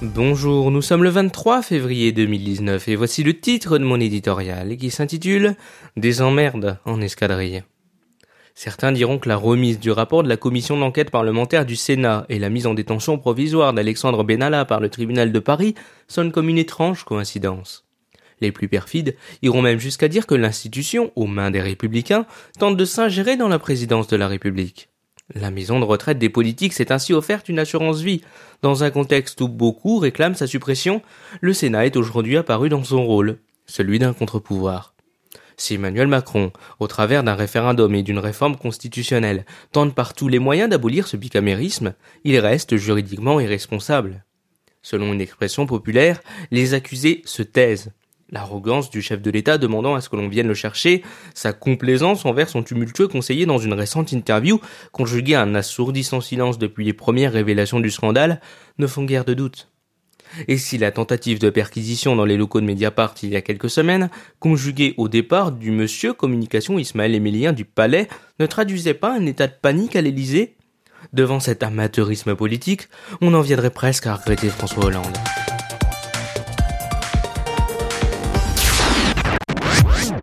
Bonjour, nous sommes le 23 février 2019 et voici le titre de mon éditorial qui s'intitule Des emmerdes en escadrille. Certains diront que la remise du rapport de la commission d'enquête parlementaire du Sénat et la mise en détention provisoire d'Alexandre Benalla par le tribunal de Paris sonnent comme une étrange coïncidence. Les plus perfides iront même jusqu'à dire que l'institution, aux mains des républicains, tente de s'ingérer dans la présidence de la République. La maison de retraite des politiques s'est ainsi offerte une assurance vie. Dans un contexte où beaucoup réclament sa suppression, le Sénat est aujourd'hui apparu dans son rôle, celui d'un contre-pouvoir. Si Emmanuel Macron, au travers d'un référendum et d'une réforme constitutionnelle, tente par tous les moyens d'abolir ce bicamérisme, il reste juridiquement irresponsable. Selon une expression populaire, les accusés se taisent. L'arrogance du chef de l'État demandant à ce que l'on vienne le chercher, sa complaisance envers son tumultueux conseiller dans une récente interview, conjuguée à un assourdissant silence depuis les premières révélations du scandale, ne font guère de doute. Et si la tentative de perquisition dans les locaux de Mediapart il y a quelques semaines, conjuguée au départ du monsieur communication Ismaël Émilien du Palais, ne traduisait pas un état de panique à l'Élysée? Devant cet amateurisme politique, on en viendrait presque à regretter François Hollande.